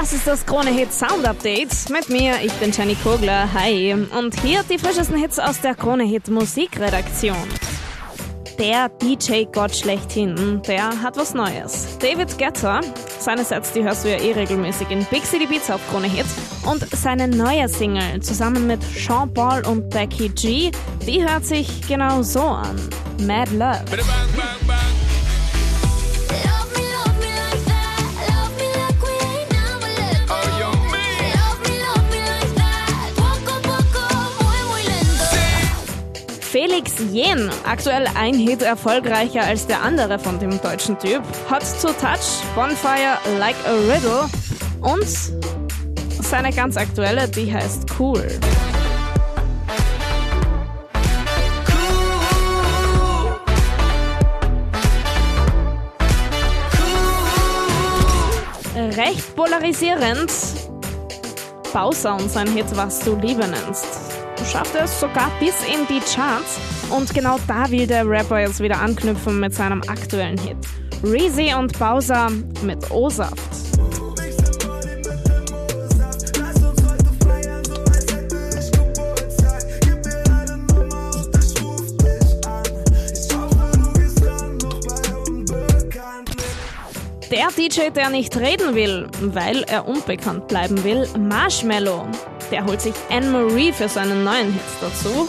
Das ist das Krone Hit Sound Update. Mit mir, ich bin Jenny Kogler. Hi. Und hier die frischesten Hits aus der Krone Hit Musikredaktion. Der DJ-Gott schlechthin, der hat was Neues. David Guetta, seine Sets, die hörst du ja eh regelmäßig in Big City Beats auf Krone Hit. Und seine neue Single zusammen mit Sean Paul und Becky G, die hört sich genau so an. Mad. Love Felix Jen, aktuell ein Hit erfolgreicher als der andere von dem deutschen Typ. Hot to Touch, Bonfire, Like a Riddle und seine ganz aktuelle, die heißt Cool. Recht polarisierend. Bowser und sein Hit Was du Liebe nennst. Schafft es sogar bis in die Charts und genau da will der Rapper jetzt wieder anknüpfen mit seinem aktuellen Hit. Reezy und Bowser mit O-Saft. Der DJ, der nicht reden will, weil er unbekannt bleiben will, Marshmallow. Der holt sich Anne-Marie für seinen neuen Hit dazu.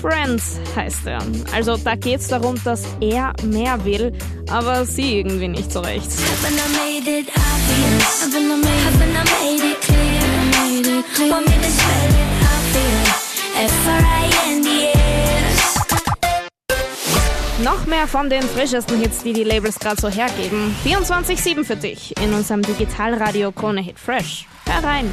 Friends heißt er. Also da geht's darum, dass er mehr will, aber sie irgendwie nicht so recht. Haven't I made it? Noch mehr von den frischesten Hits, die die Labels gerade so hergeben. 24-7 für dich in unserem Digitalradio Krone Hit Fresh. Hör rein.